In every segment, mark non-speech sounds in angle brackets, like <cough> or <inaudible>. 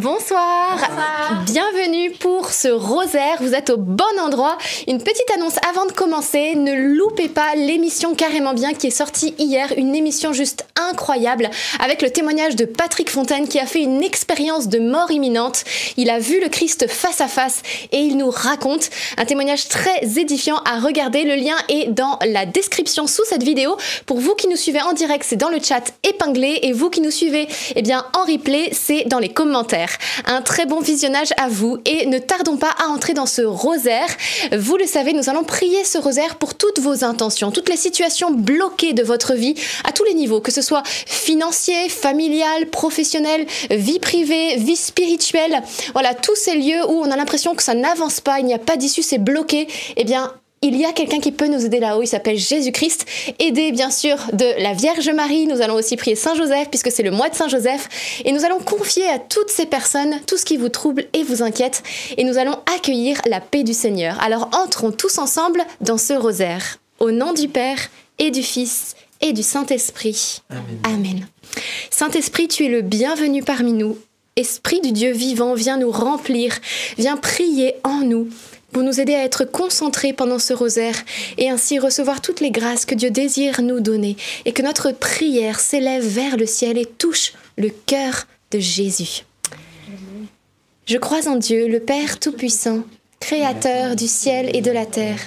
Bonsoir. Bienvenue pour ce rosaire. Vous êtes au bon endroit. Une petite annonce avant de commencer. Ne loupez pas l'émission Carrément Bien qui est sortie hier. Une émission juste incroyable avec le témoignage de Patrick Fontaine qui a fait une expérience de mort imminente. Il a vu le Christ face à face et il nous raconte un témoignage très édifiant à regarder. Le lien est dans la description sous cette vidéo. Pour vous qui nous suivez en direct, c'est dans le chat épinglé et vous qui nous suivez eh bien, en replay, c'est dans les commentaires. Un très bon visionnage à vous et ne tardons pas à entrer dans ce rosaire. Vous le savez, nous allons prier ce rosaire pour toutes vos intentions, toutes les situations bloquées de votre vie à tous les niveaux, que ce soit financier, familial, professionnel, vie privée, vie spirituelle. Voilà, tous ces lieux où on a l'impression que ça n'avance pas, il n'y a pas d'issue, c'est bloqué. Eh bien, il y a quelqu'un qui peut nous aider là-haut, il s'appelle Jésus-Christ, aidé bien sûr de la Vierge Marie. Nous allons aussi prier Saint Joseph puisque c'est le mois de Saint Joseph et nous allons confier à toutes ces personnes tout ce qui vous trouble et vous inquiète et nous allons accueillir la paix du Seigneur. Alors entrons tous ensemble dans ce rosaire. Au nom du Père et du Fils et du Saint-Esprit. Amen. Amen. Saint-Esprit, tu es le bienvenu parmi nous. Esprit du Dieu vivant, viens nous remplir, viens prier en nous pour nous aider à être concentrés pendant ce rosaire et ainsi recevoir toutes les grâces que Dieu désire nous donner et que notre prière s'élève vers le ciel et touche le cœur de Jésus. Je crois en Dieu, le Père Tout-Puissant, Créateur du ciel et de la terre,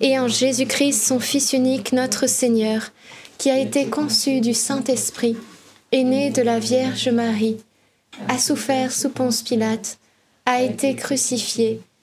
et en Jésus-Christ, son Fils unique, notre Seigneur, qui a été conçu du Saint-Esprit, est né de la Vierge Marie, a souffert sous Ponce Pilate, a été crucifié,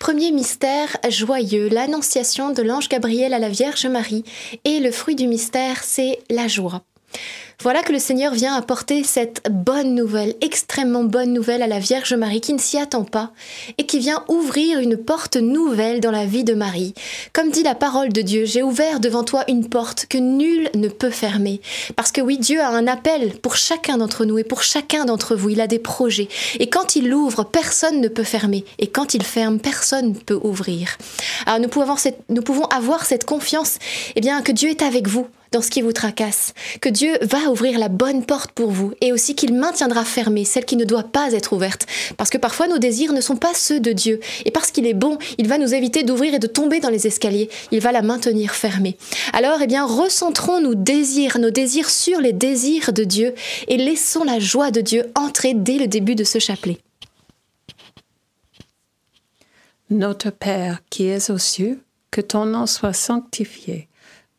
Premier mystère joyeux, l'annonciation de l'ange Gabriel à la Vierge Marie. Et le fruit du mystère, c'est la joie. Voilà que le Seigneur vient apporter cette bonne nouvelle, extrêmement bonne nouvelle à la Vierge Marie qui ne s'y attend pas et qui vient ouvrir une porte nouvelle dans la vie de Marie. Comme dit la parole de Dieu, j'ai ouvert devant toi une porte que nul ne peut fermer. Parce que oui, Dieu a un appel pour chacun d'entre nous et pour chacun d'entre vous. Il a des projets. Et quand il ouvre, personne ne peut fermer. Et quand il ferme, personne ne peut ouvrir. Alors nous pouvons avoir cette, nous pouvons avoir cette confiance eh bien, que Dieu est avec vous dans ce qui vous tracasse, que Dieu va ouvrir la bonne porte pour vous et aussi qu'il maintiendra fermée celle qui ne doit pas être ouverte. Parce que parfois nos désirs ne sont pas ceux de Dieu. Et parce qu'il est bon, il va nous éviter d'ouvrir et de tomber dans les escaliers. Il va la maintenir fermée. Alors, eh bien, recentrons nos désirs, nos désirs sur les désirs de Dieu et laissons la joie de Dieu entrer dès le début de ce chapelet. Notre Père qui es aux cieux, que ton nom soit sanctifié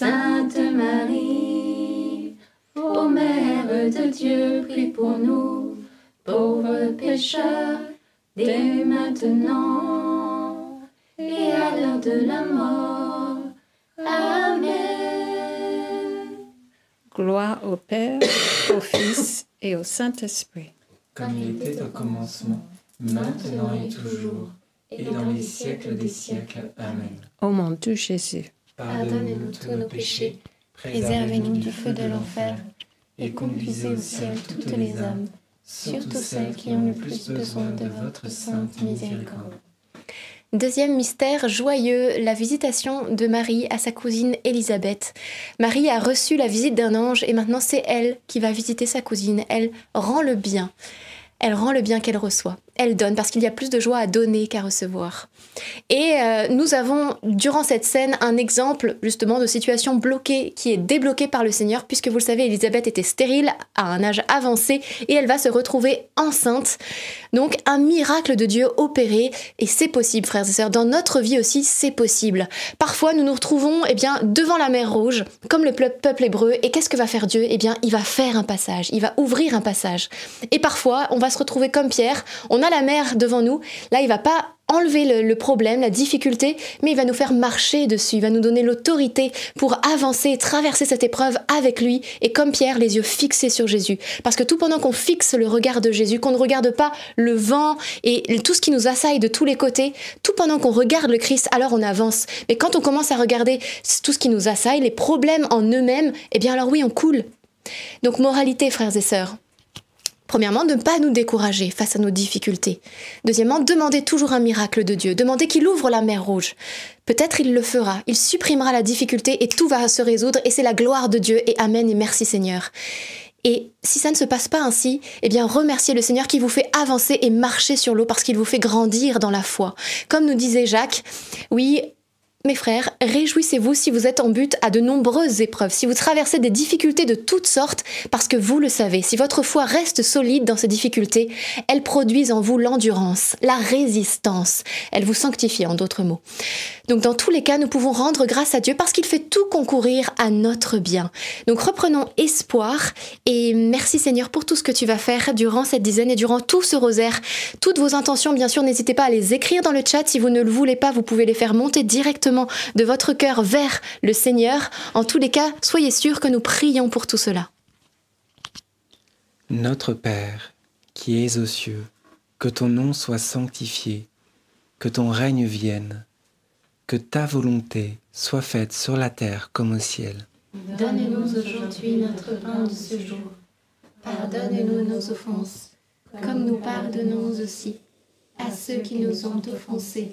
Sainte Marie, ô Mère de Dieu, prie pour nous, pauvres pécheurs, dès maintenant et à l'heure de la mort. Amen. Gloire au Père, au Fils et au Saint-Esprit. comme il était au commencement, maintenant et toujours, et dans les siècles des siècles. Amen. Ô mon Dieu Jésus, Pardonnez-nous tous nos péchés, préservez-nous du feu de l'enfer, et conduisez au ciel toutes les âmes, surtout celles qui ont le plus besoin de votre sainte miséricorde. Deuxième mystère joyeux, la visitation de Marie à sa cousine Élisabeth. Marie a reçu la visite d'un ange et maintenant c'est elle qui va visiter sa cousine. Elle rend le bien. Elle rend le bien qu'elle reçoit. Elle donne parce qu'il y a plus de joie à donner qu'à recevoir. Et euh, nous avons, durant cette scène, un exemple justement de situation bloquée qui est débloquée par le Seigneur, puisque vous le savez, Élisabeth était stérile à un âge avancé et elle va se retrouver enceinte. Donc un miracle de Dieu opéré et c'est possible, frères et sœurs. Dans notre vie aussi, c'est possible. Parfois, nous nous retrouvons eh bien, devant la mer Rouge, comme le ple- peuple hébreu, et qu'est-ce que va faire Dieu? Eh bien, il va faire un passage, il va ouvrir un passage. Et parfois, on va se retrouver comme Pierre, on a la mer devant nous, là, il va pas enlever le, le problème, la difficulté, mais il va nous faire marcher dessus, il va nous donner l'autorité pour avancer, traverser cette épreuve avec lui, et comme Pierre, les yeux fixés sur Jésus. Parce que tout pendant qu'on fixe le regard de Jésus, qu'on ne regarde pas le vent et tout ce qui nous assaille de tous les côtés, tout pendant qu'on regarde le Christ, alors on avance. Mais quand on commence à regarder tout ce qui nous assaille, les problèmes en eux-mêmes, eh bien alors oui, on coule. Donc moralité, frères et sœurs, Premièrement, ne pas nous décourager face à nos difficultés. Deuxièmement, demander toujours un miracle de Dieu, demander qu'il ouvre la mer rouge. Peut-être il le fera, il supprimera la difficulté et tout va se résoudre et c'est la gloire de Dieu et Amen et merci Seigneur. Et si ça ne se passe pas ainsi, eh bien remerciez le Seigneur qui vous fait avancer et marcher sur l'eau parce qu'il vous fait grandir dans la foi. Comme nous disait Jacques, oui, mes frères, réjouissez-vous si vous êtes en but à de nombreuses épreuves, si vous traversez des difficultés de toutes sortes, parce que vous le savez, si votre foi reste solide dans ces difficultés, elles produisent en vous l'endurance, la résistance, elles vous sanctifient en d'autres mots. Donc dans tous les cas, nous pouvons rendre grâce à Dieu parce qu'il fait tout concourir à notre bien. Donc reprenons espoir et merci Seigneur pour tout ce que tu vas faire durant cette dizaine et durant tout ce rosaire. Toutes vos intentions, bien sûr, n'hésitez pas à les écrire dans le chat. Si vous ne le voulez pas, vous pouvez les faire monter directement de votre cœur vers le Seigneur. En tous les cas, soyez sûrs que nous prions pour tout cela. Notre Père, qui es aux cieux, que ton nom soit sanctifié, que ton règne vienne, que ta volonté soit faite sur la terre comme au ciel. Donne-nous aujourd'hui notre pain de ce jour. Pardonne-nous nos offenses, comme nous pardonnons aussi à ceux qui nous ont offensés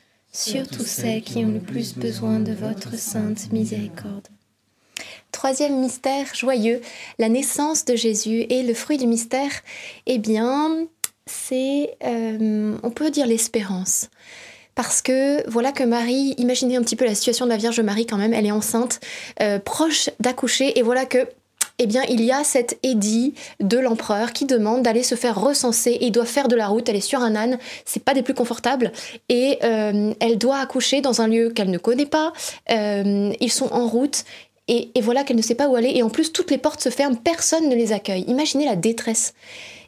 surtout celles qui ont le plus besoin de votre sainte miséricorde. Troisième mystère joyeux, la naissance de Jésus et le fruit du mystère, eh bien, c'est, euh, on peut dire l'espérance. parce que voilà que Marie, imaginez un petit peu la situation de la Vierge Marie quand même, elle est enceinte, euh, proche d'accoucher, et voilà que eh bien, il y a cet édit de l'empereur qui demande d'aller se faire recenser et il doit faire de la route. Elle est sur un âne, c'est pas des plus confortables et euh, elle doit accoucher dans un lieu qu'elle ne connaît pas. Euh, ils sont en route et, et voilà qu'elle ne sait pas où aller et en plus toutes les portes se ferment, personne ne les accueille. Imaginez la détresse.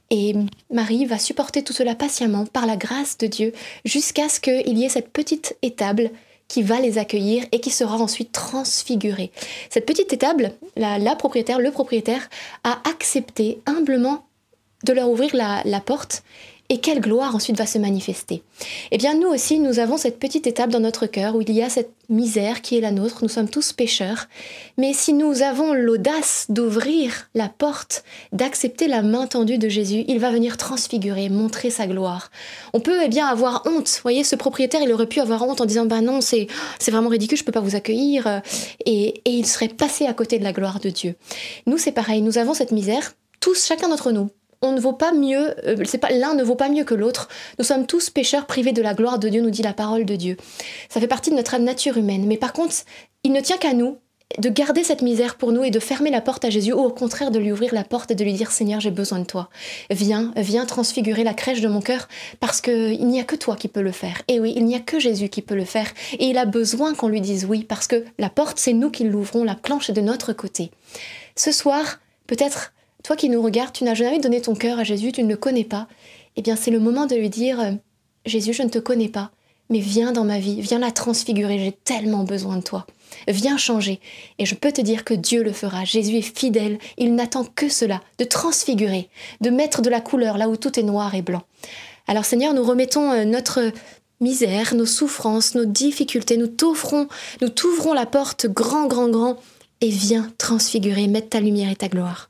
Et Marie va supporter tout cela patiemment par la grâce de Dieu jusqu'à ce qu'il y ait cette petite étable qui va les accueillir et qui sera ensuite transfigurée. Cette petite étable, la, propriétaire, le propriétaire, a accepté humblement de leur ouvrir la porte et quelle gloire ensuite va se manifester. Eh bien, nous aussi, nous avons cette petite étape dans notre cœur où il y a cette misère qui est la nôtre, nous sommes tous pécheurs, mais si nous avons l'audace d'ouvrir la porte, d'accepter la main tendue de Jésus, il va venir transfigurer, montrer sa gloire. On peut eh bien avoir honte, vous voyez, ce propriétaire, il aurait pu avoir honte en disant, bah non, c'est, vraiment ridicule, je peux pas vous accueillir, et, et il serait passé à côté de la gloire de Dieu. Nous, c'est pareil, nous avons cette misère, tous, chacun d'entre nous, on ne vaut pas mieux, euh, pas l'un ne vaut pas mieux que l'autre. Nous sommes tous pécheurs privés de la gloire de Dieu, nous dit la parole de Dieu. Ça fait partie de notre nature humaine. Mais par contre, il ne tient qu'à nous de garder cette misère pour nous et de fermer la porte à Jésus, ou au contraire de lui ouvrir la porte et de lui dire Seigneur, j'ai besoin de toi. Viens, viens transfigurer la crèche de mon cœur, parce qu'il n'y a que toi qui peux le faire. Et oui, il n'y a que Jésus qui peut le faire. Et il a besoin qu'on lui dise oui, parce que la porte, c'est nous qui l'ouvrons, la planche est de notre côté. Ce soir, peut-être toi qui nous regardes, tu n'as jamais donné ton cœur à Jésus, tu ne le connais pas. Eh bien, c'est le moment de lui dire euh, Jésus, je ne te connais pas, mais viens dans ma vie, viens la transfigurer, j'ai tellement besoin de toi. Viens changer. Et je peux te dire que Dieu le fera. Jésus est fidèle, il n'attend que cela, de transfigurer, de mettre de la couleur là où tout est noir et blanc. Alors Seigneur, nous remettons euh, notre misère, nos souffrances, nos difficultés, nous t'offrons, nous t'ouvrons la porte grand, grand, grand, et viens transfigurer, mettre ta lumière et ta gloire.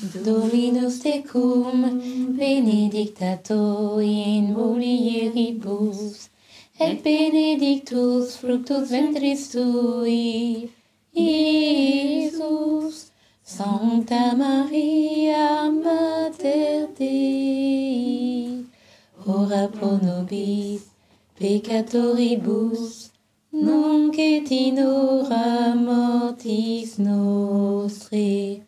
Dominus tecum, benedicta tu in mulieribus, et benedictus fructus ventris tui, Iesus. Sancta Maria, Mater Dei, ora pro nobis peccatoribus, nunc et in hora mortis nostre.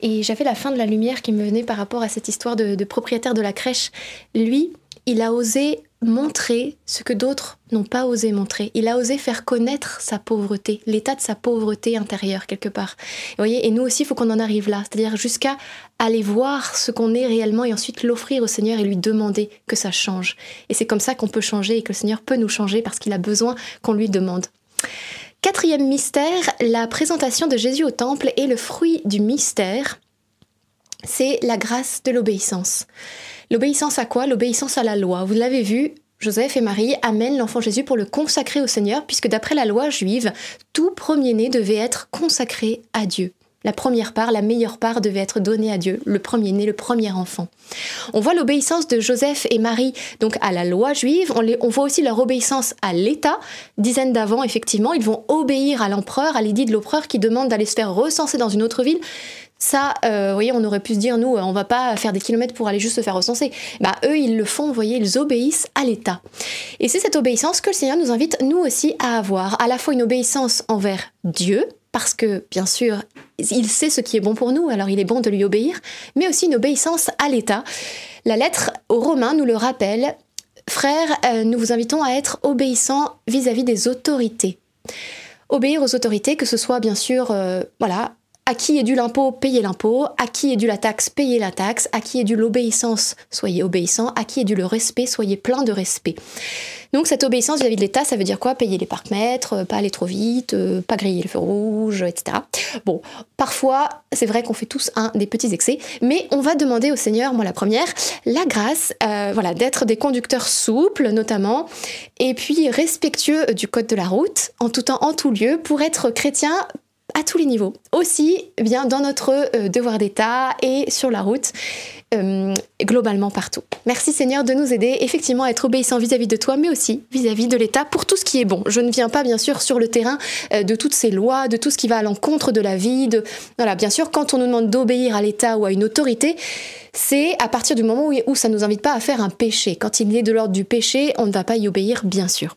Et j'avais la fin de la lumière qui me venait par rapport à cette histoire de, propriétaire de la crèche. Lui, il a osé montrer ce que d'autres n'ont pas osé montrer. Il a osé faire connaître sa pauvreté, l'état de sa pauvreté intérieure quelque part. Vous voyez, et nous aussi, il faut qu'on en arrive là, c'est-à-dire jusqu'à aller voir ce qu'on est réellement et ensuite l'offrir au Seigneur et lui demander que ça change. Et c'est comme ça qu'on peut changer et que le Seigneur peut nous changer parce qu'il a besoin qu'on lui demande. Quatrième mystère, la présentation de Jésus au temple et le fruit du mystère, c'est la grâce de l'obéissance. L'obéissance à quoi? L'obéissance à la loi. Vous l'avez vu, Joseph et Marie amènent l'enfant Jésus pour le consacrer au Seigneur, puisque d'après la loi juive, tout premier-né devait être consacré à Dieu. La première part, la meilleure part devait être donnée à Dieu, le premier-né, le premier enfant. On voit l'obéissance de Joseph et Marie donc à la loi juive, on, les, voit aussi leur obéissance à l'État. Dizaines d'avant, effectivement, ils vont obéir à l'empereur, à l'édit de l'empereur qui demande d'aller se faire recenser dans une autre ville. Ça, euh, vous voyez, on aurait pu se dire, nous, on va pas faire des kilomètres pour aller juste se faire recenser. Bah, eux, ils le font, vous voyez, ils obéissent à l'État. Et c'est cette obéissance que le Seigneur nous invite, nous aussi, à avoir. À la fois une obéissance envers Dieu, parce que, bien sûr, il sait ce qui est bon pour nous, alors il est bon de lui obéir, mais aussi une obéissance à l'État. La lettre aux Romains nous le rappelle. Frères, euh, nous vous invitons à être obéissants vis-à-vis des autorités. Obéir aux autorités, que ce soit bien sûr, euh, voilà, à qui est dû l'impôt, payez l'impôt, à qui est dû la taxe, payez la taxe, à qui est dû l'obéissance, soyez obéissant, à qui est dû le respect, soyez plein de respect. Donc cette obéissance vis-à-vis de l'État, ça veut dire quoi? Payer les parcs-mètres, euh, pas aller trop vite, euh, pas griller le feu rouge, etc. Bon, parfois, c'est vrai qu'on fait tous un des petits excès, mais on va demander au Seigneur, moi la première, la grâce, euh, voilà, d'être des conducteurs souples notamment, et puis respectueux du code de la route, en tout temps, en tout lieu, pour être chrétien à tous les niveaux. Aussi, eh bien dans notre euh, devoir d'État et sur la route, euh, globalement partout. Merci Seigneur de nous aider effectivement à être obéissants vis-à-vis de toi, mais aussi vis-à-vis de l'État pour tout ce qui est bon. Je ne viens pas bien sûr sur le terrain euh, de toutes ces lois, de tout ce qui va à l'encontre de la vie. Bien sûr, quand on nous demande d'obéir à l'État ou à une autorité, c'est à partir du moment où ça ne nous invite pas à faire un péché. Quand il est de l'ordre du péché, on ne va pas y obéir, bien sûr.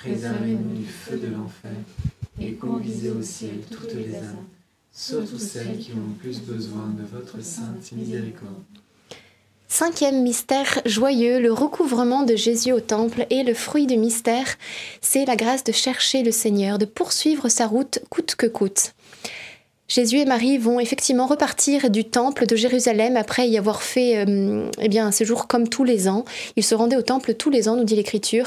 préservez-nous du feu de l'enfer, et conduisez au ciel toutes les âmes, surtout celles qui ont le plus besoin de votre sainte miséricorde. Cinquième mystère joyeux, le recouvrement de Jésus au temple et le fruit du mystère, c'est la grâce de chercher le Seigneur, de poursuivre sa route coûte que coûte. Jésus et Marie vont effectivement repartir du temple de Jérusalem après y avoir fait euh, eh bien, un séjour comme tous les ans. Ils se rendaient au temple tous les ans, nous dit l'Écriture.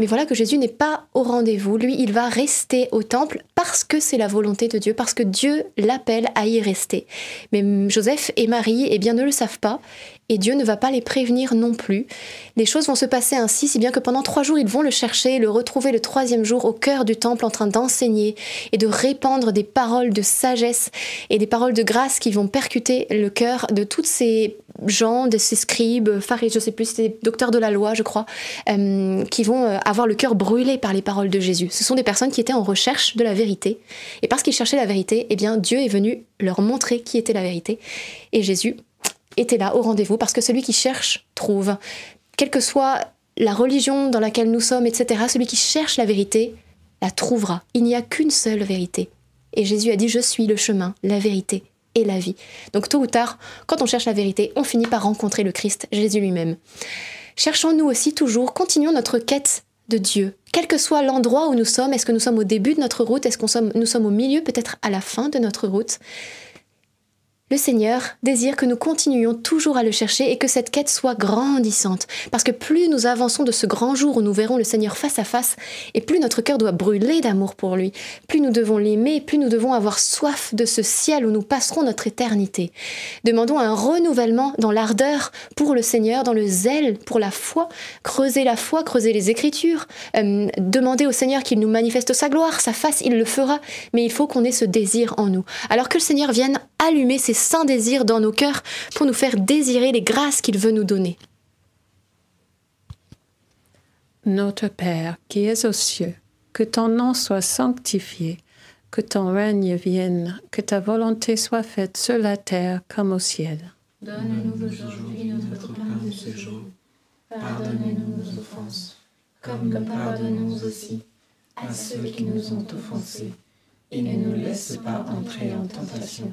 Mais voilà que Jésus n'est pas au rendez-vous. Lui, il va rester au temple parce que c'est la volonté de Dieu, parce que Dieu l'appelle à y rester. Mais hum, Joseph et Marie, eh bien, ne le savent pas. Et Dieu ne va pas les prévenir non plus. Les choses vont se passer ainsi, si bien que pendant trois jours, ils vont le chercher, le retrouver le troisième jour au cœur du temple en train d'enseigner et de répandre des paroles de sagesse et des paroles de grâce qui vont percuter le cœur de toutes ces gens, de ces scribes, pharisiens, je sais plus, c'était docteurs de la loi, je crois, euh, qui vont euh, avoir le cœur brûlé par les paroles de Jésus. Ce sont des personnes qui étaient en recherche de la vérité. Et parce qu'ils cherchaient la vérité, eh bien, Dieu est venu leur montrer qui était la vérité. Et Jésus était là au rendez-vous parce que celui qui cherche trouve. Quelle que soit la religion dans laquelle nous sommes, etc., celui qui cherche la vérité la trouvera. Il n'y a qu'une seule vérité. Et Jésus a dit, je suis le chemin, la vérité et la vie. Donc tôt ou tard, quand on cherche la vérité, on finit par rencontrer le Christ, Jésus lui-même. Cherchons-nous aussi toujours, continuons notre quête de Dieu. Quel que soit l'endroit où nous sommes, est-ce que nous sommes au début de notre route, est-ce que nous sommes au milieu, peut-être à la fin de notre route? Le Seigneur désire que nous continuions toujours à le chercher et que cette quête soit grandissante. Parce que plus nous avançons de ce grand jour où nous verrons le Seigneur face à face, et plus notre cœur doit brûler d'amour pour lui, plus nous devons l'aimer, plus nous devons avoir soif de ce ciel où nous passerons notre éternité. Demandons un renouvellement dans l'ardeur pour le Seigneur, dans le zèle pour la foi, creuser la foi, creuser les Écritures, euh, demander au Seigneur qu'il nous manifeste sa gloire, sa face, il le fera, mais il faut qu'on ait ce désir en nous. Alors que le Seigneur vienne allumer ses saints désirs dans nos cœurs pour nous faire désirer les grâces qu'il veut nous donner. Notre Père qui es aux cieux, que ton nom soit sanctifié, que ton règne vienne, que ta volonté soit faite sur la terre comme au ciel. Donne-nous aujourd'hui notre pain de ce jour. Pardonne-nous nos offenses, comme nous pardonnons aussi à ceux qui nous ont offensés. Et ne nous laisse pas entrer en tentation,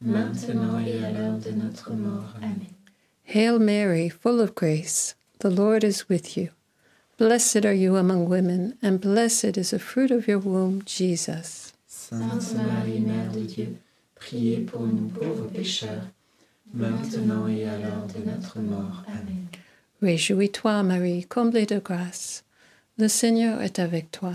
maintenant et à l'heure de notre mort. Amen. Hail Mary, full of grace, the Lord is with you. Blessed are you among women, and blessed is the fruit of your womb, Jesus. Sainte Marie, Mère de Dieu, priez pour nous pauvres pécheurs, maintenant et à l'heure de notre mort. Amen. Réjouis-toi, Marie, comblée de grâce. Le Seigneur est avec toi.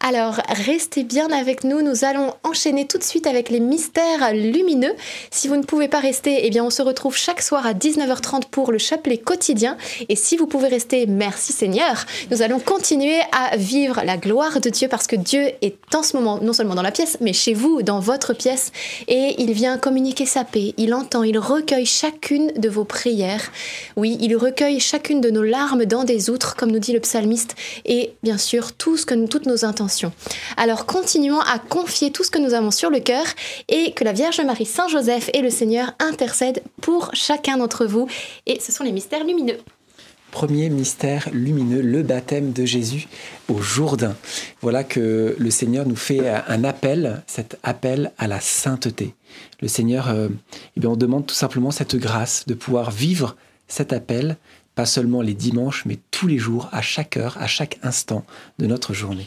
Alors, restez bien avec nous. Nous allons enchaîner tout de suite avec les mystères lumineux. Si vous ne pouvez pas rester, eh bien, on se retrouve chaque soir à 19h30 pour le chapelet quotidien. Et si vous pouvez rester, merci Seigneur. Nous allons continuer à vivre la gloire de Dieu parce que Dieu est en ce moment, non seulement dans la pièce, mais chez vous, dans votre pièce. Et il vient communiquer sa paix. Il entend, il recueille chacune de vos prières. Oui, il recueille chacune de nos larmes dans des outres, comme nous dit le psalmiste. Et bien sûr, tout ce que toutes nos intentions. Alors continuons à confier tout ce que nous avons sur le cœur et que la Vierge Marie, Saint Joseph et le Seigneur intercèdent pour chacun d'entre vous. Et ce sont les mystères lumineux. Premier mystère lumineux, le baptême de Jésus au Jourdain. Voilà que le Seigneur nous fait un appel, cet appel à la sainteté. Le Seigneur, euh, eh bien, on demande tout simplement cette grâce de pouvoir vivre cet appel, pas seulement les dimanches, mais tous les jours, à chaque heure, à chaque instant de notre journée.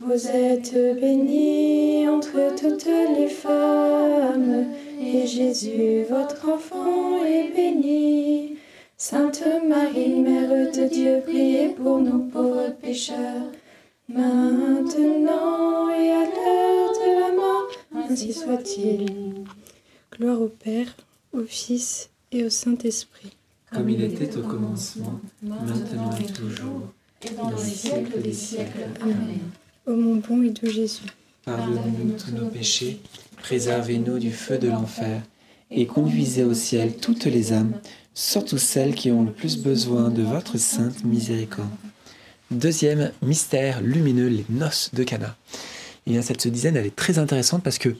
Vous êtes bénie entre toutes les femmes, et Jésus, votre enfant, est béni. Sainte Marie, Mère de Dieu, priez pour nous pauvres pécheurs, maintenant et à l'heure de la mort, ainsi soit-il. Gloire au Père, au Fils et au Saint-Esprit. Comme il était au commencement, maintenant et toujours, et dans les siècles des siècles. Amen. Ô mon bon et doux Jésus, pardonnez-nous tous nos péchés, préservez-nous du feu de l'enfer, et conduisez au ciel toutes les âmes, surtout celles qui ont le plus besoin de votre sainte miséricorde. Deuxième mystère lumineux, les noces de Cana. Et bien, cette dizaine, elle est très intéressante parce que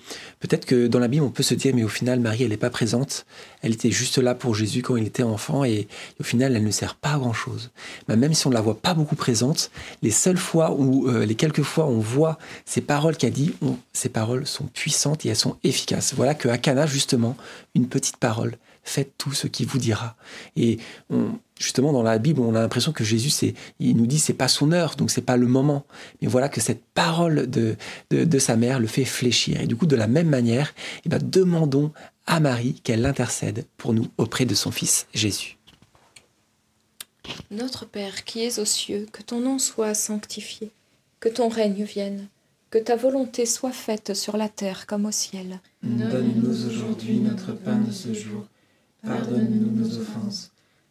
peut-être que dans la Bible, on peut se dire, mais au final, Marie, elle n'est pas présente. Elle était juste là pour Jésus quand il était enfant et au final, elle ne sert pas à grand-chose. Mais même si on ne la voit pas beaucoup présente, les seules fois ou euh, les quelques fois où on voit ces paroles qu'elle dit, ces paroles sont puissantes et elles sont efficaces. Voilà que à Cana, justement, une petite parole, faites tout ce qu'il vous dira. Et on- justement, dans la Bible, on a l'impression que Jésus, c'est, il nous dit, c'est pas son heure, donc c'est pas le moment. Mais voilà que cette parole de, de, de sa mère le fait fléchir. Et du coup, de la même manière, eh ben, demandons à Marie qu'elle intercède pour nous auprès de son Fils Jésus. Notre Père qui es aux cieux, que ton nom soit sanctifié, que ton règne vienne, que ta volonté soit faite sur la terre comme au ciel. Donne-nous aujourd'hui notre pain de ce jour. Pardonne-nous nos offenses,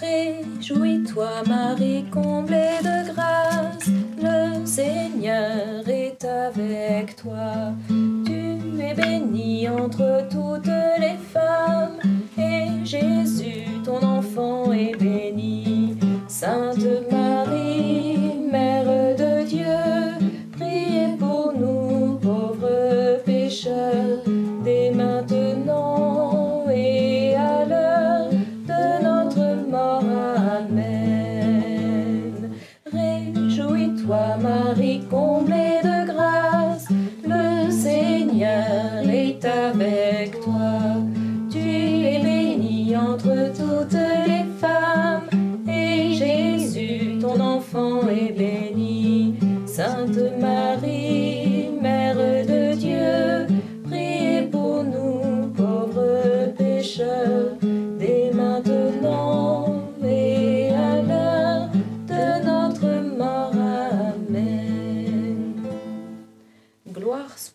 Réjouis-toi, Marie, comblée de grâce, le Seigneur est avec toi. Tu es bénie entre toutes les femmes, et Jésus, ton enfant, est béni. Sainte Marie, Mère de Dieu, priez pour nous pauvres pécheurs,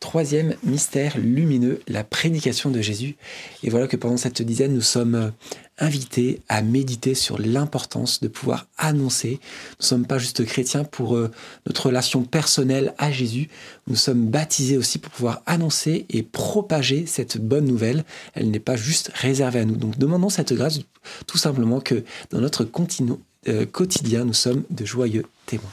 Troisième mystère lumineux, la prédication de Jésus. Et voilà que pendant cette dizaine, nous sommes euh, invités à méditer sur l'importance de pouvoir annoncer. Nous ne sommes pas juste chrétiens pour euh, notre relation personnelle à Jésus. Nous sommes baptisés aussi pour pouvoir annoncer et propager cette bonne nouvelle. Elle n'est pas juste réservée à nous. Donc demandons cette grâce tout simplement que dans notre euh, quotidien, nous sommes de joyeux témoins.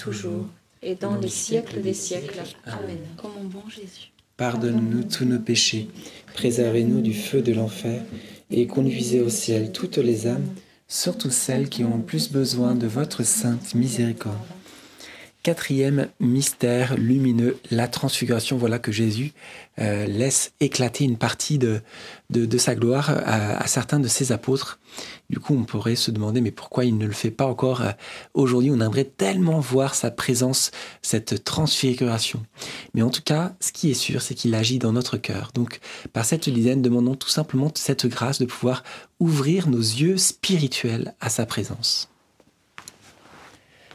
Toujours, et dans les siècles des siècles. Amen. Ô mon bon Jésus. Pardonne-nous tous nos péchés, préservez-nous du feu de l'enfer, et conduisez au ciel toutes les âmes, surtout celles qui ont le plus besoin de votre sainte miséricorde. Quatrième mystère lumineux, la transfiguration. Voilà que Jésus euh, laisse éclater une partie de, de, sa gloire à, à, certains de ses apôtres. Du coup, on pourrait se demander, mais pourquoi il ne le fait pas encore euh, aujourd'hui? On aimerait tellement voir sa présence, cette transfiguration. Mais en tout cas, ce qui est sûr, c'est qu'il agit dans notre cœur. Donc, par cette dizaine, demandons tout simplement cette grâce de pouvoir ouvrir nos yeux spirituels à sa présence.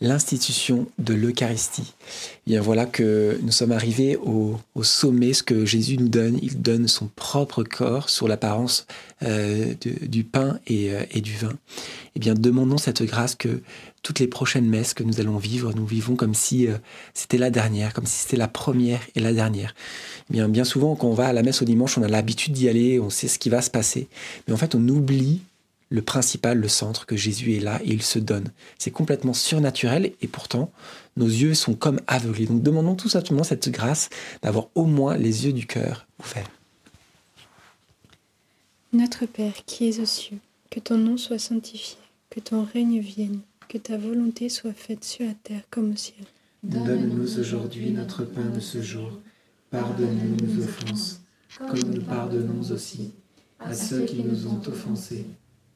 l'institution de l'Eucharistie. Eh Bien voilà que nous sommes arrivés au, sommet, ce que Jésus nous donne. Il donne son propre corps sur l'apparence euh, du pain et, euh, et du vin. Eh bien, demandons cette grâce que toutes les prochaines messes que nous allons vivre, nous vivons comme si euh, c'était la dernière, comme si c'était la première et la dernière. Eh bien, bien souvent, quand on va à la messe au dimanche, on a l'habitude d'y aller, on sait ce qui va se passer. Mais en fait, on oublie le principal, le centre, que Jésus est là et il se donne. C'est complètement surnaturel et pourtant, nos yeux sont comme aveuglés. Donc demandons tout simplement cette grâce d'avoir au moins les yeux du cœur ouverts. Notre Père qui es aux cieux, que ton nom soit sanctifié, que ton règne vienne, que ta volonté soit faite sur la terre comme au ciel. Donne-nous aujourd'hui notre pain de ce jour. Pardonne-nous nos offenses, comme nous pardonnons aussi à ceux qui nous ont offensés.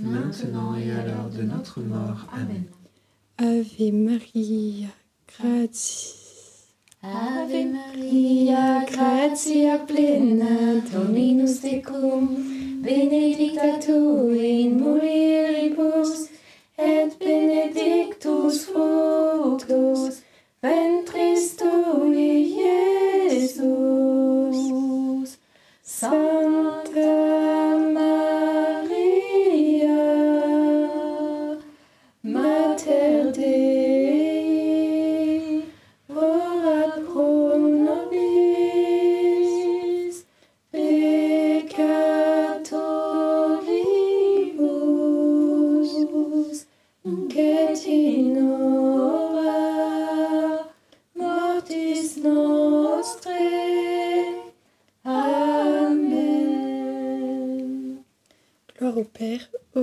maintenant et à l'heure de notre mort. Amen. Ave Maria, gratia. Ave Maria, gratia plena, Dominus tecum, benedicta tu in mulieribus, et benedictus fructus ventris tui, Iesus.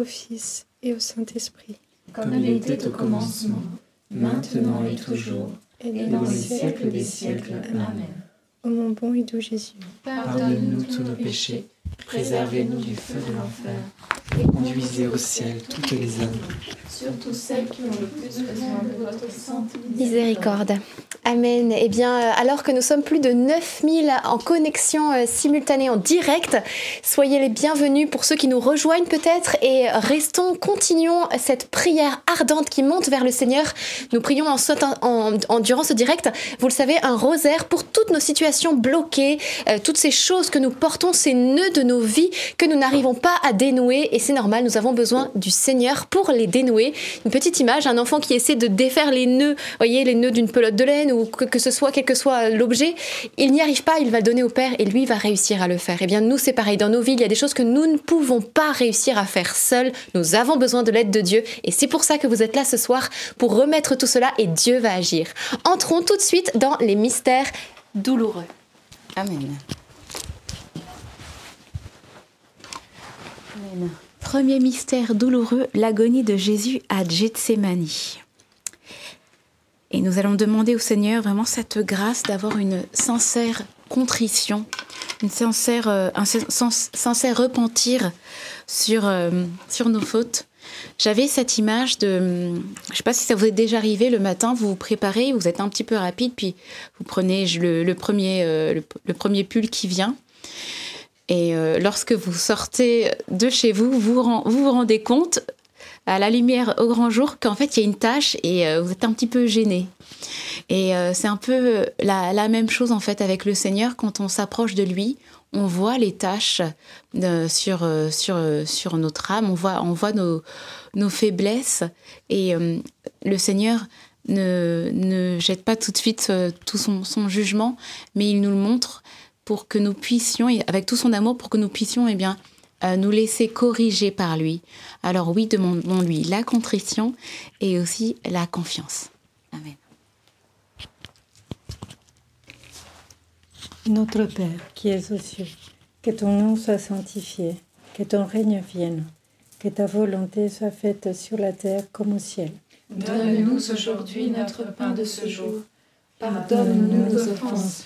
Fils et au Saint-Esprit, Comme il était au commencement, maintenant et toujours, et dans les siècles des siècles. Amen. Ô mon bon et doux Jésus, Pardonne-nous tous nos péchés, préservez-nous du feu de l'enfer, conduisez au ciel toutes les âmes, Surtout celles qui ont le plus besoin de votre sainte Miséricorde. Amen. Eh bien, euh, alors que nous sommes plus de 9000 en connexion euh, simultanée en direct, soyez les bienvenus pour ceux qui nous rejoignent peut-être et restons, continuons cette prière ardente qui monte vers le Seigneur. Nous prions en, sautant- en, en- durant ce direct, vous le savez, un rosaire pour toutes nos situations bloquées, euh, toutes ces choses que nous portons, ces nœuds de nos vies que nous n'arrivons pas à dénouer et c'est normal, nous avons besoin du Seigneur pour les dénouer. Une petite image, un enfant qui essaie de défaire les nœuds, voyez, les nœuds d'une pelote de laine ou que, ce soit, quel que soit l'objet, il n'y arrive pas, il va le donner au Père et lui va réussir à le faire. Et bien nous, c'est pareil, dans nos vies, il y a des choses que nous ne pouvons pas réussir à faire seuls. Nous avons besoin de l'aide de Dieu et c'est pour ça que vous êtes là ce soir, pour remettre tout cela et Dieu va agir. Entrons tout de suite dans les mystères douloureux. Amen. Premier mystère douloureux, l'agonie de Jésus à Gethsemane. Et nous allons demander au Seigneur vraiment cette grâce d'avoir une sincère contrition, une sincère, euh, un sin- sincère repentir sur, euh, sur nos fautes. J'avais cette image de, hum, je ne sais pas si ça vous est déjà arrivé le matin, vous vous préparez, vous êtes un petit peu rapide, puis vous prenez le, premier, euh, le premier pull qui vient. Et euh, lorsque vous sortez de chez vous, vous vous ren- vous, vous rendez compte à la lumière au grand jour qu'en fait il y a une tâche et euh, vous êtes un petit peu gêné. Et euh, c'est un peu la, même chose en fait avec le Seigneur quand on s'approche de lui. On voit les tâches sur, sur, sur notre âme, on voit, on voit nos, nos faiblesses et le Seigneur ne, ne jette pas tout de suite tout son, son jugement, mais il nous le montre pour que nous puissions, et avec tout son amour, pour que nous puissions eh bien, euh, nous laisser corriger par lui. Alors oui, demandons-lui la contrition et aussi la confiance. Amen. Notre Père qui es aux cieux, que ton nom soit sanctifié, que ton règne vienne, que ta volonté soit faite sur la terre comme au ciel. Donne-nous aujourd'hui notre pain de ce jour. Pardonne-nous nos offenses,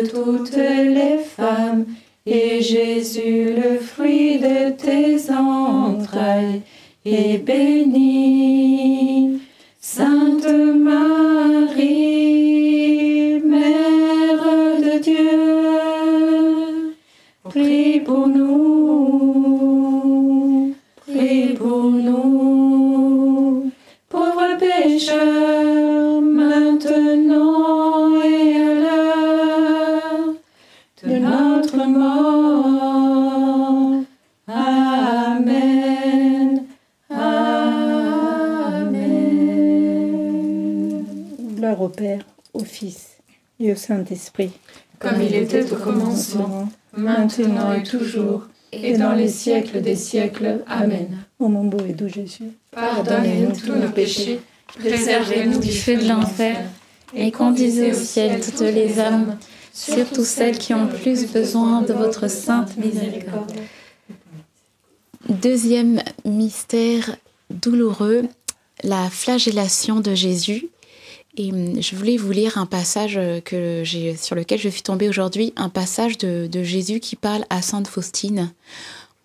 Toutes les femmes, et Jésus, le fruit de tes entrailles, est béni. Saint-Esprit. Comme il était au commencement, maintenant et toujours, et dans les siècles des siècles. Amen. Ô mon beau et doux Jésus, Pardonnez-nous tous nos péchés, préservez-nous du feu de l'enfer, et conduisez au ciel toutes les âmes, surtout celles qui ont plus besoin de votre sainte miséricorde. Deuxième mystère douloureux, la flagellation de Jésus. Et hum, je voulais vous lire un passage que j'ai, sur lequel je suis tombée aujourd'hui, un passage de, de Jésus qui parle à Sainte Faustine.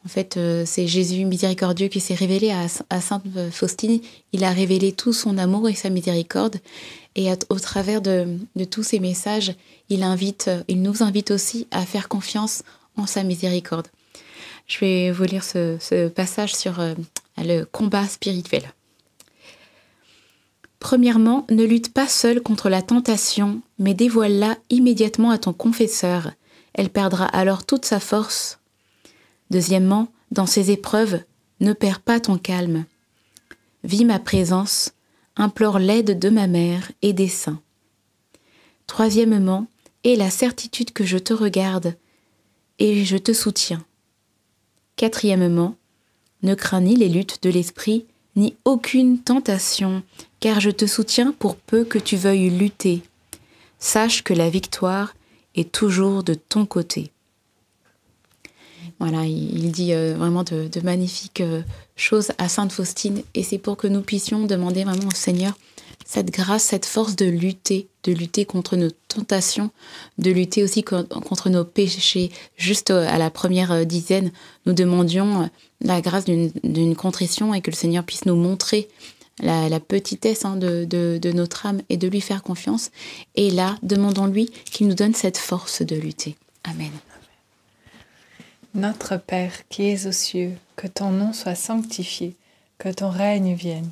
En fait, euh, c'est Jésus miséricordieux qui s'est révélé à, Sainte Faustine. Il a révélé tout son amour et sa miséricorde. Et au travers de, de, tous ces messages, il, invite, il nous invite aussi à faire confiance en sa miséricorde. Je vais vous lire ce, ce passage sur euh, le combat spirituel. Premièrement, ne lutte pas seul contre la tentation, mais dévoile-la immédiatement à ton confesseur. Elle perdra alors toute sa force. Deuxièmement, dans ces épreuves, ne perds pas ton calme. Vis ma présence, implore l'aide de ma mère et des saints. Troisièmement, aie la certitude que je te regarde et je te soutiens. Quatrièmement, ne crains ni les luttes de l'esprit, ni aucune tentation, car je te soutiens pour peu que tu veuilles lutter. Sache que la victoire est toujours de ton côté. Voilà, il dit euh, vraiment de, magnifiques euh, choses à Sainte Faustine, et c'est pour que nous puissions demander vraiment au Seigneur cette grâce, cette force de lutter, de lutter contre nos tentations, de lutter aussi contre nos péchés. Juste euh, à la première dizaine, nous demandions la grâce d'une contrition et que le Seigneur puisse nous montrer la, petitesse hein, de, notre âme et de lui faire confiance. Et là, demandons-lui qu'il nous donne cette force de lutter. Amen. Notre Père qui es aux cieux, que ton nom soit sanctifié, que ton règne vienne,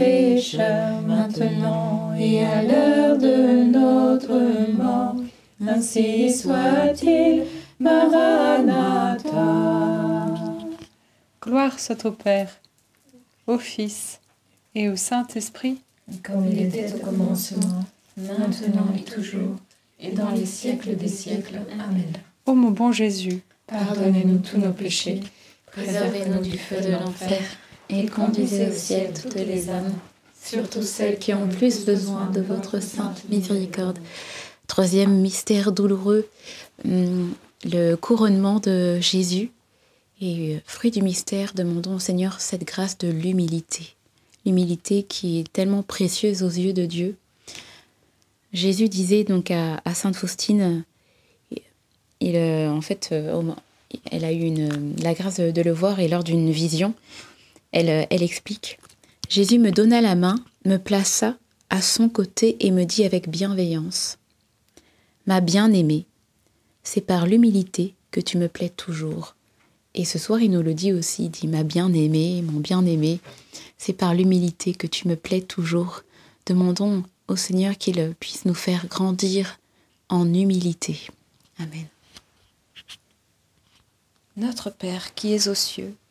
pécheurs, maintenant et à l'heure de notre mort. Ainsi soit-il, Maranatha. Gloire soit au Père, au Fils et au Saint-Esprit, comme il était au commencement, maintenant et toujours, et dans les siècles des siècles. Amen. Ô mon bon Jésus, pardonnez-nous tous nos péchés, préservez-nous du feu de l'enfer, et conduisez au ciel toutes les âmes, surtout celles qui ont plus besoin de votre sainte miséricorde. Troisième mystère douloureux, hum, le couronnement de Jésus. Et euh, fruit du mystère, demandons au Seigneur cette grâce de l'humilité. L'humilité qui est tellement précieuse aux yeux de Dieu. Jésus disait donc à, Sainte Faustine, il, en fait, elle a eu la grâce de, le voir et lors d'une vision, elle, elle explique Jésus me donna la main, me plaça à son côté et me dit avec bienveillance Ma bien-aimée, c'est par l'humilité que tu me plais toujours. Et ce soir, il nous le dit aussi, dit Ma bien-aimée, mon bien-aimé, c'est par l'humilité que tu me plais toujours. Demandons au Seigneur qu'il puisse nous faire grandir en humilité. Amen. Notre Père qui es aux cieux,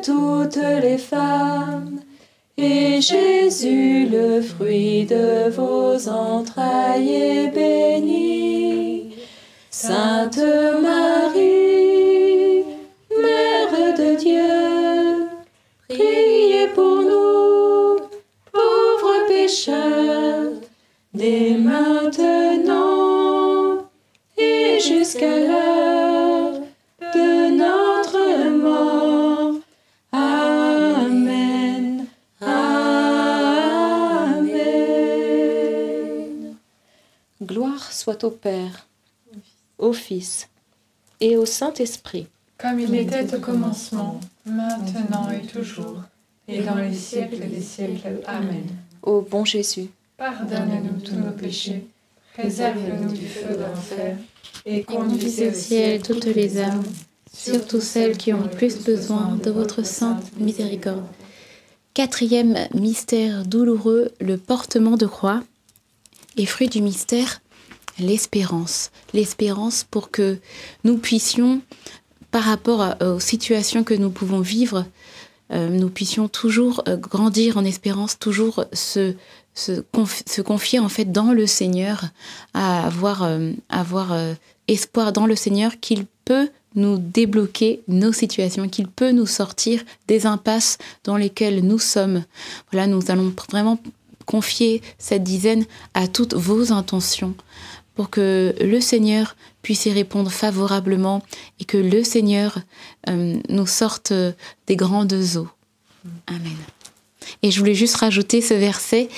toutes les femmes. Et Jésus, le fruit de vos entrailles, est béni. Sainte Marie, soit au Père, au Fils et au Saint-Esprit. Comme il était au commencement, maintenant et toujours, et dans les siècles des siècles. Amen. Ô bon Jésus, pardonne-nous tous nos péchés, préserve-nous du feu de l'enfer et conduisez au ciel toutes les âmes, surtout celles qui ont le plus besoin de votre sainte miséricorde. Quatrième mystère douloureux, le portement de croix. Et fruit du mystère, l'espérance. L'espérance pour que nous puissions, par rapport aux situations que nous pouvons vivre, euh, nous puissions toujours euh, grandir en espérance, toujours se, se, confier en fait dans le Seigneur, à avoir, euh, avoir espoir dans le Seigneur qu'il peut nous débloquer nos situations, qu'il peut nous sortir des impasses dans lesquelles nous sommes. Voilà, nous allons vraiment confier cette dizaine à toutes vos intentions pour que le Seigneur puisse y répondre favorablement et que le Seigneur euh, nous sorte des grandes eaux. Amen. Et je voulais juste rajouter ce verset,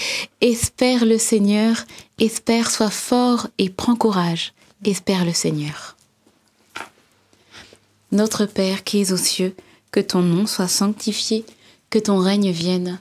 Espère le Seigneur, espère, sois fort et prends courage, espère le Seigneur. Notre Père qui es aux cieux, que ton nom soit sanctifié, que ton règne vienne,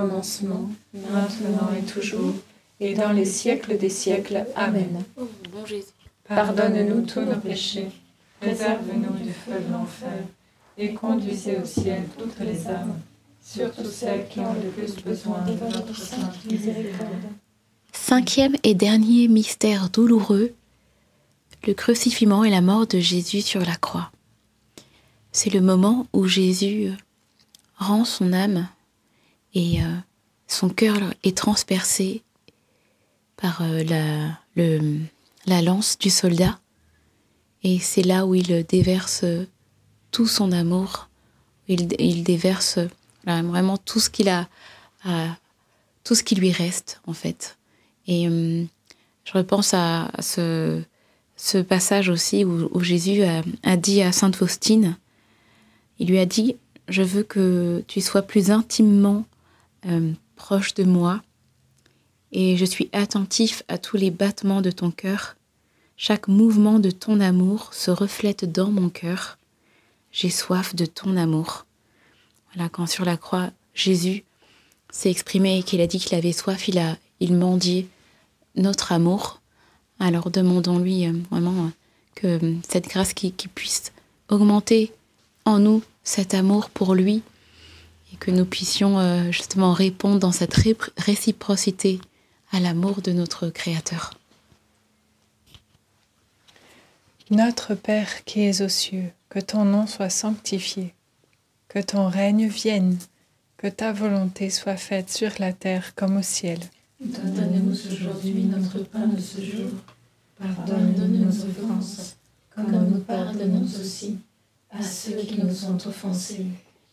Commencement, maintenant et toujours, et dans les siècles des siècles. Amen. Oh, bon Jésus. Pardonne-nous tous nos péchés, réserve-nous du feu de l'enfer, et conduisez au ciel toutes les âmes, surtout celles qui ont le plus besoin de votre sainte miséricorde. Cinquième et dernier mystère douloureux, le crucifixion et la mort de Jésus sur la croix. C'est le moment où Jésus rend son âme et euh, son cœur est transpercé par euh, la, lance du soldat. Et c'est là où il déverse tout son amour, il, déverse vraiment tout ce qu'il a, tout ce qui lui reste en fait. Et euh, je repense à, ce, ce, passage aussi où, Jésus a, dit à Sainte Faustine, il lui a dit, je veux que tu sois plus intimement euh, proche de moi et je suis attentif à tous les battements de ton cœur. Chaque mouvement de ton amour se reflète dans mon cœur. J'ai soif de ton amour. Voilà, quand sur la croix, Jésus s'est exprimé et qu'il a dit qu'il avait soif, il a il mendiait notre amour. Alors demandons-lui euh, vraiment euh, que cette grâce qui, qui puisse augmenter en nous cet amour pour lui que nous puissions justement répondre dans cette réciprocité à l'amour de notre Créateur. Notre Père qui es aux cieux, que ton nom soit sanctifié, que ton règne vienne, que ta volonté soit faite sur la terre comme au ciel. Donne-nous aujourd'hui notre pain de ce jour. Pardonne-nous nos offenses, comme nous pardonnons aussi à ceux qui nous ont offensés.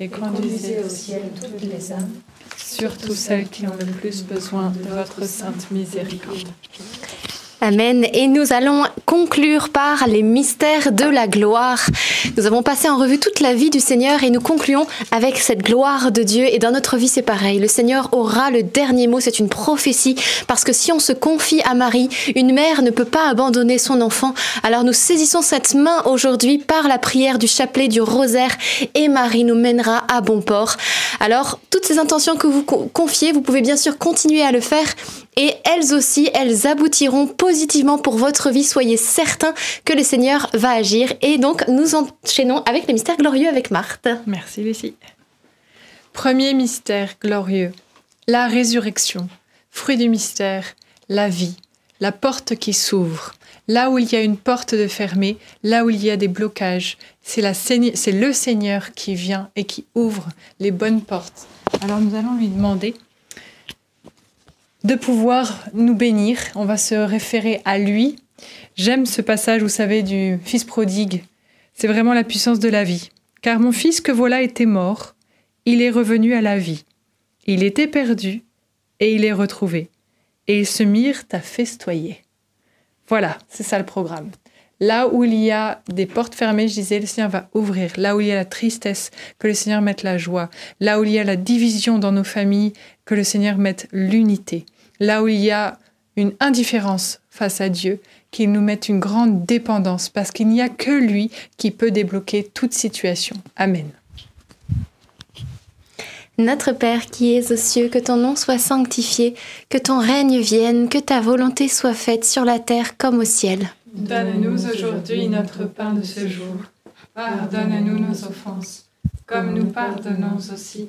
et conduisez au ciel toutes les âmes, surtout celles qui ont le plus besoin de votre sainte miséricorde. Amen. Et nous allons conclure par les mystères de la gloire. Nous avons passé en revue toute la vie du Seigneur et nous concluons avec cette gloire de Dieu. Et dans notre vie, c'est pareil. Le Seigneur aura le dernier mot. C'est une prophétie. Parce que si on se confie à Marie, une mère ne peut pas abandonner son enfant. Alors nous saisissons cette main aujourd'hui par la prière du chapelet du rosaire et Marie nous mènera à bon port. Alors, toutes ces intentions que vous confiez, vous pouvez bien sûr continuer à le faire et elles aussi, elles aboutiront positivement pour votre vie. Soyez certains que le Seigneur va agir. Et donc, nous enchaînons avec les mystères glorieux avec Marthe. Merci Lucie. Premier mystère glorieux, la résurrection. Fruit du mystère, la vie, la porte qui s'ouvre. Là où il y a une porte de fermée, là où il y a des blocages, c'est le Seigneur qui vient et qui ouvre les bonnes portes. Alors nous allons lui demander de pouvoir nous bénir. On va se référer à lui. J'aime ce passage, vous savez, du fils prodigue. C'est vraiment la puissance de la vie. Car mon fils que voilà était mort, il est revenu à la vie. Il était perdu et il est retrouvé. Et ils se mirent à festoyer. Voilà, c'est ça le programme. Là où il y a des portes fermées, je disais, le Seigneur va ouvrir. Là où il y a la tristesse, que le Seigneur mette la joie. Là où il y a la division dans nos familles, que le Seigneur mette l'unité. Là où il y a une indifférence face à Dieu, qu'il nous mette une grande dépendance, parce qu'il n'y a que lui qui peut débloquer toute situation. Amen. Notre Père qui es aux cieux, que ton nom soit sanctifié, que ton règne vienne, que ta volonté soit faite sur la terre comme au ciel. Donne-nous aujourd'hui notre pain de ce jour. Pardonne-nous nos offenses, comme nous pardonnons aussi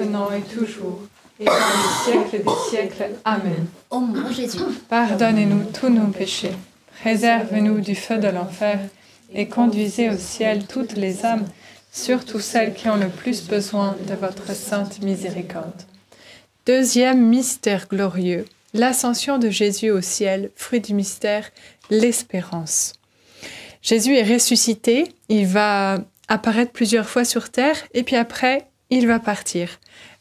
maintenant et toujours, et dans les siècles des siècles. Amen. Ô mon Jésus, Pardonnez-nous tous nos péchés, préservez-nous du feu de l'enfer, et conduisez au ciel toutes les âmes, surtout celles qui ont le plus besoin de votre sainte miséricorde. Deuxième mystère glorieux, l'ascension de Jésus au ciel, fruit du mystère, l'espérance. Jésus est ressuscité, il va apparaître plusieurs fois sur terre, et puis après, il va partir.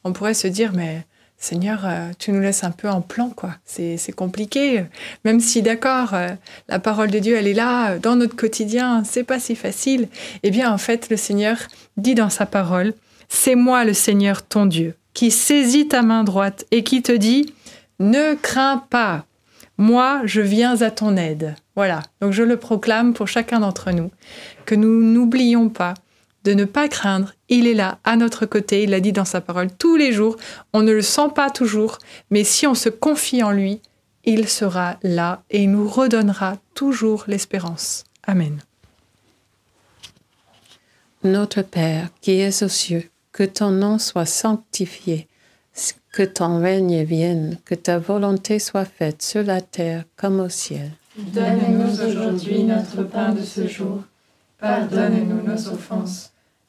On pourrait se dire, mais Seigneur, euh, tu nous laisses un peu en plan, quoi. C'est compliqué. Même si, d'accord, euh, la parole de Dieu, elle est là euh, dans notre quotidien, c'est pas si facile. Eh bien, en fait, le Seigneur dit dans sa parole, c'est moi le Seigneur ton Dieu, qui saisit ta main droite et qui te dit, ne crains pas, moi je viens à ton aide. Voilà, donc je le proclame pour chacun d'entre nous, que nous n'oublions pas de ne pas craindre, il est là, à notre côté, il l'a dit dans sa parole tous les jours, on ne le sent pas toujours, mais si on se confie en lui, il sera là et il nous redonnera toujours l'espérance. Amen. Notre Père qui es aux cieux, que ton nom soit sanctifié, que ton règne vienne, que ta volonté soit faite sur la terre comme au ciel. Donne-nous aujourd'hui notre pain de ce jour. Pardonne-nous nos offenses,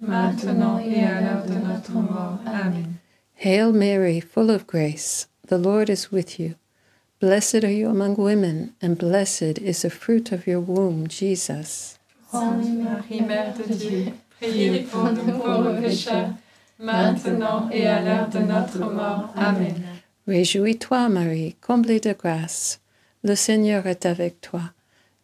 maintenant et à l'heure de notre mort. Amen. Hail Mary, full of grace, the Lord is with you. Blessed are you among women, and blessed is the fruit of your womb, Jesus. Sainte Marie, Mère de Dieu, Priez pour nous pauvres pécheurs, maintenant et à l'heure de notre mort. Amen. Réjouis-toi, Marie, comblée de grâce. Le Seigneur est avec toi.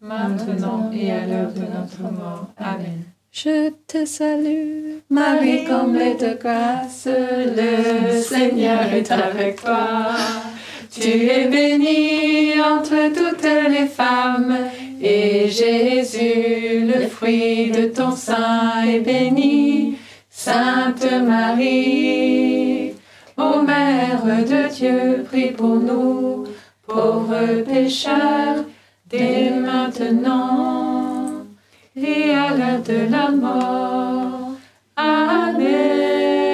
maintenant et à l'heure de notre mort. Amen. Je te salue, Marie comblée de grâce, le Seigneur est avec toi. Tu es bénie entre toutes les femmes, et Jésus, le fruit de ton sein, est béni. Sainte Marie, ô Mère de Dieu, prie pour nous, pauvres pécheurs, dès maintenant et à l'heure de la mort. Amen.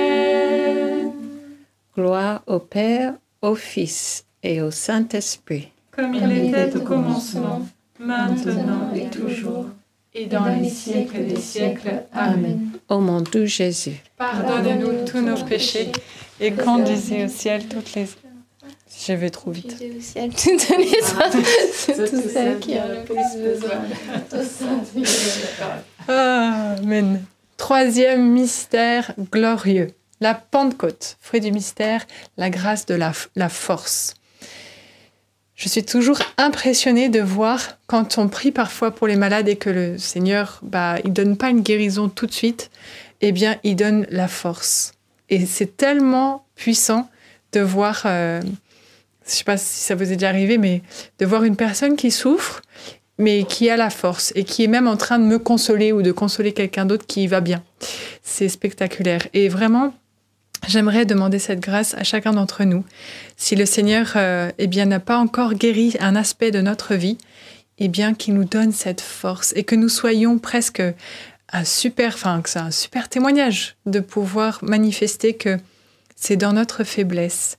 Gloire au Père, au Fils et au Saint-Esprit. Comme il était au commencement, maintenant et toujours, et dans les siècles des siècles. Amen. Ô mon doux Jésus, Pardonne-nous tous nos péchés et conduisez au ciel toutes les... Je vais trop vite. au ciel toutes les autres, surtout celles qui ont le plus besoin. <laughs> <laughs> Amen. Troisième mystère glorieux. La Pentecôte, fruit du mystère, la grâce de la, la force. Je suis toujours impressionnée de voir quand on prie parfois pour les malades et que le Seigneur, bah, il donne pas une guérison tout de suite, eh bien, il donne la force. Et c'est tellement puissant de voir, euh, je sais pas si ça vous est déjà arrivé, mais de voir une personne qui souffre, mais qui a la force et qui est même en train de me consoler ou de consoler quelqu'un d'autre qui va bien. C'est spectaculaire. Et vraiment, J'aimerais demander cette grâce à chacun d'entre nous. Si le Seigneur euh, eh bien n'a pas encore guéri un aspect de notre vie, eh bien qu'il nous donne cette force et que nous soyons presque un super, enfin que un super témoignage de pouvoir manifester que c'est dans notre faiblesse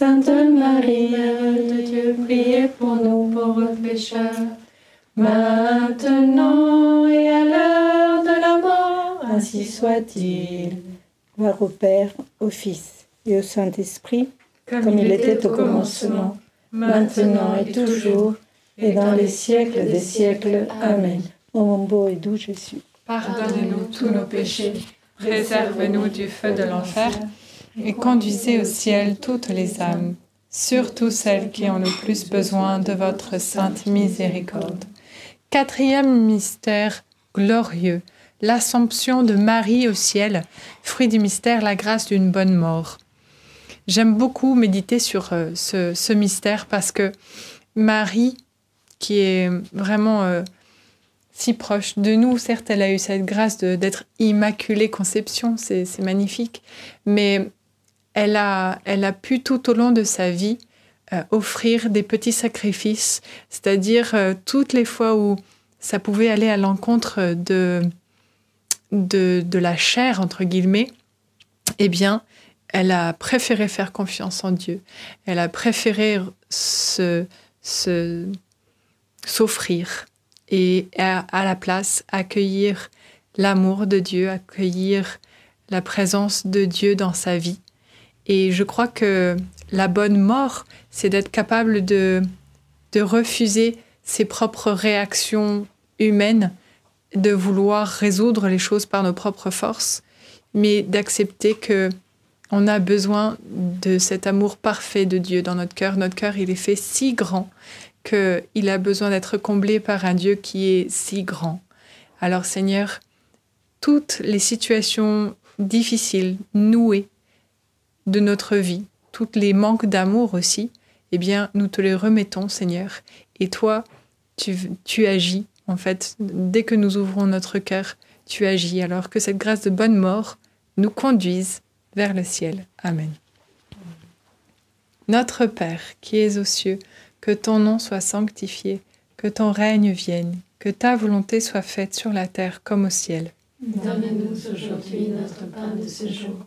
Sainte Marie, Mère de Dieu, priez pour nous pauvres pécheurs, maintenant et à l'heure de la mort, ainsi soit-il. Gloire au Père, au Fils et au Saint-Esprit, comme, il était au commencement, maintenant et toujours, et dans les siècles des siècles. Amen. Ô mon beau et doux Jésus, Pardonnez-nous tous nos péchés, préservez-nous du feu de l'enfer, et conduisez au ciel toutes les âmes, surtout celles qui ont le plus besoin de votre sainte miséricorde. Quatrième mystère glorieux, l'Assomption de Marie au ciel, fruit du mystère, la grâce d'une bonne mort. J'aime beaucoup méditer sur euh, ce, mystère parce que Marie, qui est vraiment euh, si proche de nous, certes, elle a eu cette grâce d'être immaculée conception, c'est magnifique, mais elle a, elle a pu tout au long de sa vie euh, offrir des petits sacrifices, c'est-à-dire euh, toutes les fois où ça pouvait aller à l'encontre de, de, la chair, entre guillemets, eh bien, elle a préféré faire confiance en Dieu. Elle a préféré se, se, s'offrir et à, la place accueillir l'amour de Dieu, accueillir la présence de Dieu dans sa vie. Et je crois que la bonne mort, c'est d'être capable de, de refuser ses propres réactions humaines, de vouloir résoudre les choses par nos propres forces, mais d'accepter que on a besoin de cet amour parfait de Dieu dans notre cœur. Notre cœur, il est fait si grand qu'il a besoin d'être comblé par un Dieu qui est si grand. Alors Seigneur, toutes les situations difficiles, nouées de notre vie, toutes les manques d'amour aussi, eh bien, nous te les remettons, Seigneur. Et toi, tu, tu agis, en fait, dès que nous ouvrons notre cœur, tu agis, alors que cette grâce de bonne mort nous conduise vers le ciel. Amen. Notre Père, qui es aux cieux, que ton nom soit sanctifié, que ton règne vienne, que ta volonté soit faite sur la terre comme au ciel. Donne-nous aujourd'hui notre pain de ce jour.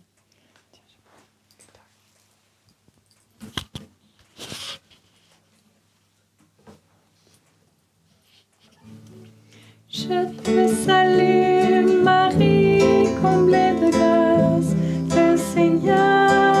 Je te salue Marie, comblée de grâce, le Seigneur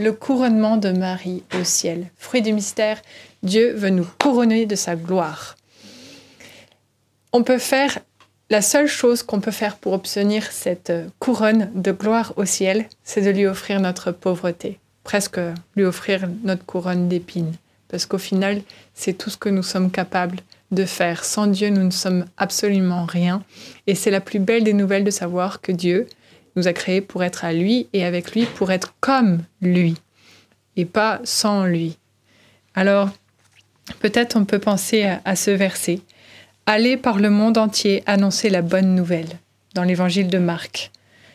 le couronnement de Marie au ciel. Fruit du mystère, Dieu veut nous couronner de sa gloire. On peut faire, la seule chose qu'on peut faire pour obtenir cette couronne de gloire au ciel, c'est de lui offrir notre pauvreté, presque lui offrir notre couronne d'épines. Parce qu'au final, c'est tout ce que nous sommes capables de faire. Sans Dieu, nous ne sommes absolument rien. Et c'est la plus belle des nouvelles de savoir que Dieu nous a créés pour être à lui et avec lui, pour être comme lui et pas sans lui. Alors, peut-être on peut penser à, à ce verset. Allez par le monde entier annoncer la bonne nouvelle dans l'évangile de Marc.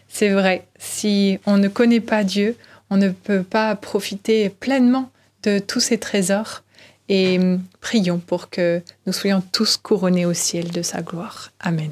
C'est vrai, si on ne connaît pas Dieu, on ne peut pas profiter pleinement de tous ces trésors. Et hum, prions pour que nous soyons tous couronnés au ciel de sa gloire. Amen.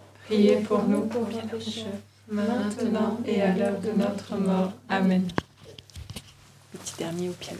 priez pour nous pauvres pécheurs, maintenant et à l'heure de notre mort. Amen. Petit dernier au piano.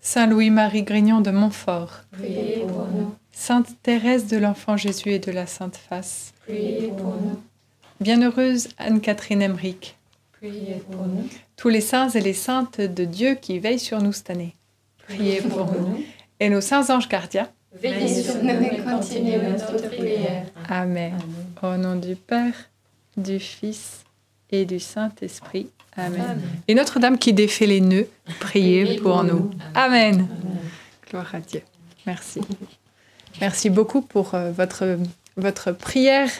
Saint Louis-Marie Grignon de Montfort, Sainte Thérèse de l'Enfant Jésus et de la Sainte Face, Bienheureuse Anne-Catherine Emmerich, tous les saints et les saintes de Dieu qui veillent sur nous cette année, priez pour nous, et nos saints anges gardiens. Veillez sur nous et continuez notre prière. Amen. Au nom du Père, du Fils et du Saint-Esprit. Amen. Et Notre-Dame qui défait les nœuds, priez pour nous. Amen. Gloire à Dieu. Merci. Merci beaucoup pour euh, votre, votre prière,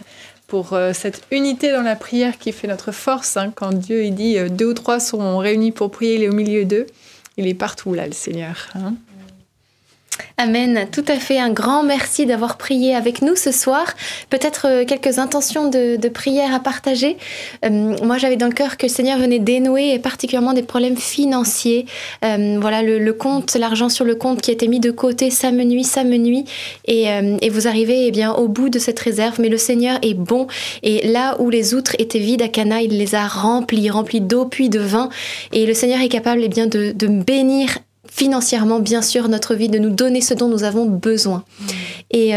pour euh, cette unité dans la prière qui fait notre force. hein. Quand Dieu il dit euh, deux ou trois sont réunis pour prier, il est au milieu d'eux. Il est partout là, le Seigneur. hein. Amen. Tout à fait. Un grand merci d'avoir prié avec nous ce soir. Peut-être euh, quelques intentions de, de prière à partager. Euh, moi, j'avais dans le cœur que le Seigneur venait dénouer et particulièrement des problèmes financiers. Euh, voilà, le, compte, l'argent sur le compte qui été mis de côté, ça me nuit, ça me nuit. Et, vous arrivez eh bien, au bout de cette réserve. Mais le Seigneur est bon. Et là où les outres étaient vides à Cana, il les a remplis, remplis d'eau puis de vin. Et le Seigneur est capable eh bien, de bénir financièrement, bien sûr, notre vie, de nous donner ce dont nous avons besoin. Et,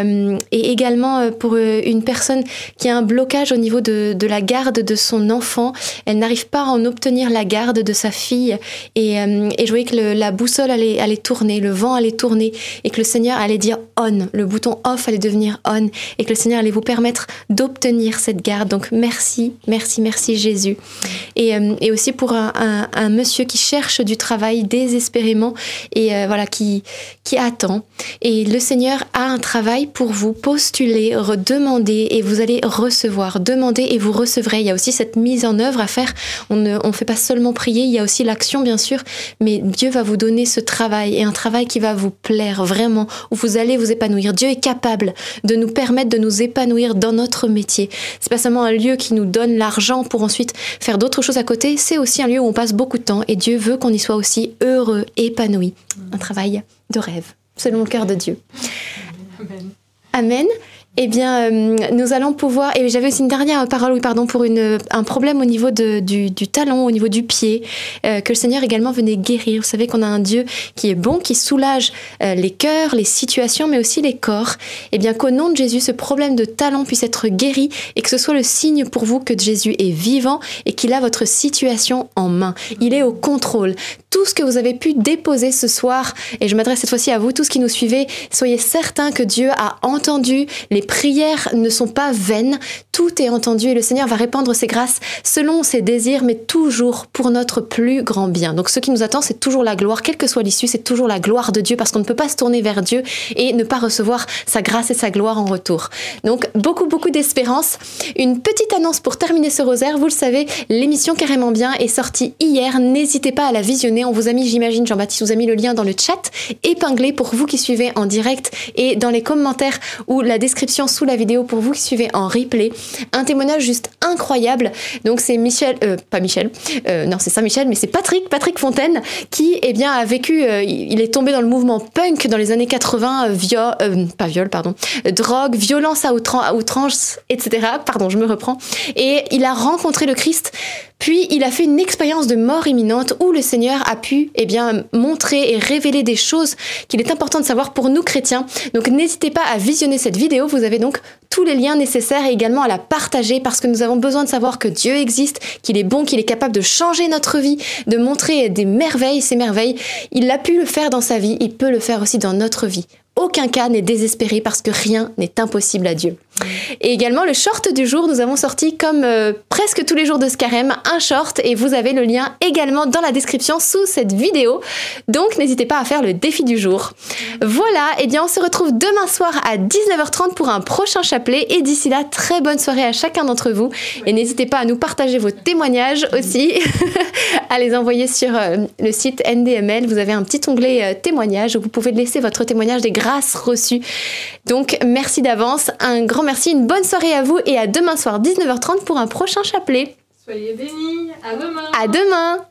et également pour une personne qui a un blocage au niveau de, la garde de son enfant. Elle n'arrive pas à en obtenir la garde de sa fille et, je voyais que la boussole allait, tourner, le vent allait tourner et que le Seigneur allait dire on, le bouton off allait devenir on et que le Seigneur allait vous permettre d'obtenir cette garde. Donc merci, merci, merci Jésus. Et, aussi pour un, monsieur qui cherche du travail désespérément et euh, voilà qui, qui attend. Et le Seigneur a un travail pour vous. Postulez, redemandez et vous allez recevoir. Demandez et vous recevrez. Il y a aussi cette mise en œuvre à faire. On ne on fait pas seulement prier, il y a aussi l'action bien sûr, mais Dieu va vous donner ce travail et un travail qui va vous plaire vraiment, où vous allez vous épanouir. Dieu est capable de nous permettre de nous épanouir dans notre métier. C'est pas seulement un lieu qui nous donne l'argent pour ensuite faire d'autres choses à côté, c'est aussi un lieu où on passe beaucoup de temps et Dieu veut qu'on y soit aussi heureux, épanoui. Un travail de rêve, selon le cœur de Dieu. Amen. Eh bien, euh, nous allons pouvoir. Et j'avais aussi une dernière parole, oui, pardon, pour une, un problème au niveau du, talon, au niveau du pied, euh, que le Seigneur également venait guérir. Vous savez qu'on a un Dieu qui est bon, qui soulage euh, les cœurs, les situations, mais aussi les corps. Eh bien, qu'au nom de Jésus, ce problème de talon puisse être guéri et que ce soit le signe pour vous que Jésus est vivant et qu'il a votre situation en main. Il est au contrôle. Tout ce que vous avez pu déposer ce soir, et je m'adresse cette fois-ci à vous tous qui nous suivez, soyez certains que Dieu a entendu les les prières ne sont pas vaines, tout est entendu et le Seigneur va répandre ses grâces selon ses désirs, mais toujours pour notre plus grand bien. Donc ce qui nous attend, c'est toujours la gloire, quelle que soit l'issue, c'est toujours la gloire de Dieu, parce qu'on ne peut pas se tourner vers Dieu et ne pas recevoir sa grâce et sa gloire en retour. Donc beaucoup, beaucoup d'espérance. Une petite annonce pour terminer ce rosaire, vous le savez, l'émission Carrément Bien est sortie hier, n'hésitez pas à la visionner, on vous a mis, j'imagine, Jean-Baptiste vous a mis le lien dans le chat, épinglé pour vous qui suivez en direct et dans les commentaires ou la description sous la vidéo pour vous qui suivez en replay. Un témoignage juste incroyable. Donc c'est Michel, euh, pas Michel, euh, non c'est Saint-Michel, mais c'est Patrick, Patrick Fontaine, qui eh bien a vécu, euh, il est tombé dans le mouvement punk dans les années 80, viol, pas viol, pardon, drogue, violence à outrance, etc. Pardon, je me reprends. Et il a rencontré le Christ puis il a fait une expérience de mort imminente où le Seigneur a pu eh bien, montrer et révéler des choses qu'il est important de savoir pour nous chrétiens. Donc n'hésitez pas à visionner cette vidéo, vous avez donc tous les liens nécessaires et également à la partager parce que nous avons besoin de savoir que Dieu existe, qu'il est bon, qu'il est capable de changer notre vie, de montrer des merveilles, ces merveilles. Il a pu le faire dans sa vie, il peut le faire aussi dans notre vie. Aucun cas n'est désespéré parce que rien n'est impossible à Dieu. Et également le short du jour, nous avons sorti comme euh, presque tous les jours de Scarem un short et vous avez le lien également dans la description sous cette vidéo. Donc n'hésitez pas à faire le défi du jour. Voilà, et eh bien on se retrouve demain soir à 19h30 pour un prochain chapelet et d'ici là, très bonne soirée à chacun d'entre vous et n'hésitez pas à nous partager vos témoignages aussi, <laughs> à les envoyer sur euh, le site NDML. Vous avez un petit onglet euh, témoignages où vous pouvez laisser votre témoignage des grâces reçues. Donc merci d'avance, un grand merci, une bonne soirée à vous et à demain soir 19h30 pour un prochain chapelet. Soyez bénis, à demain. À demain.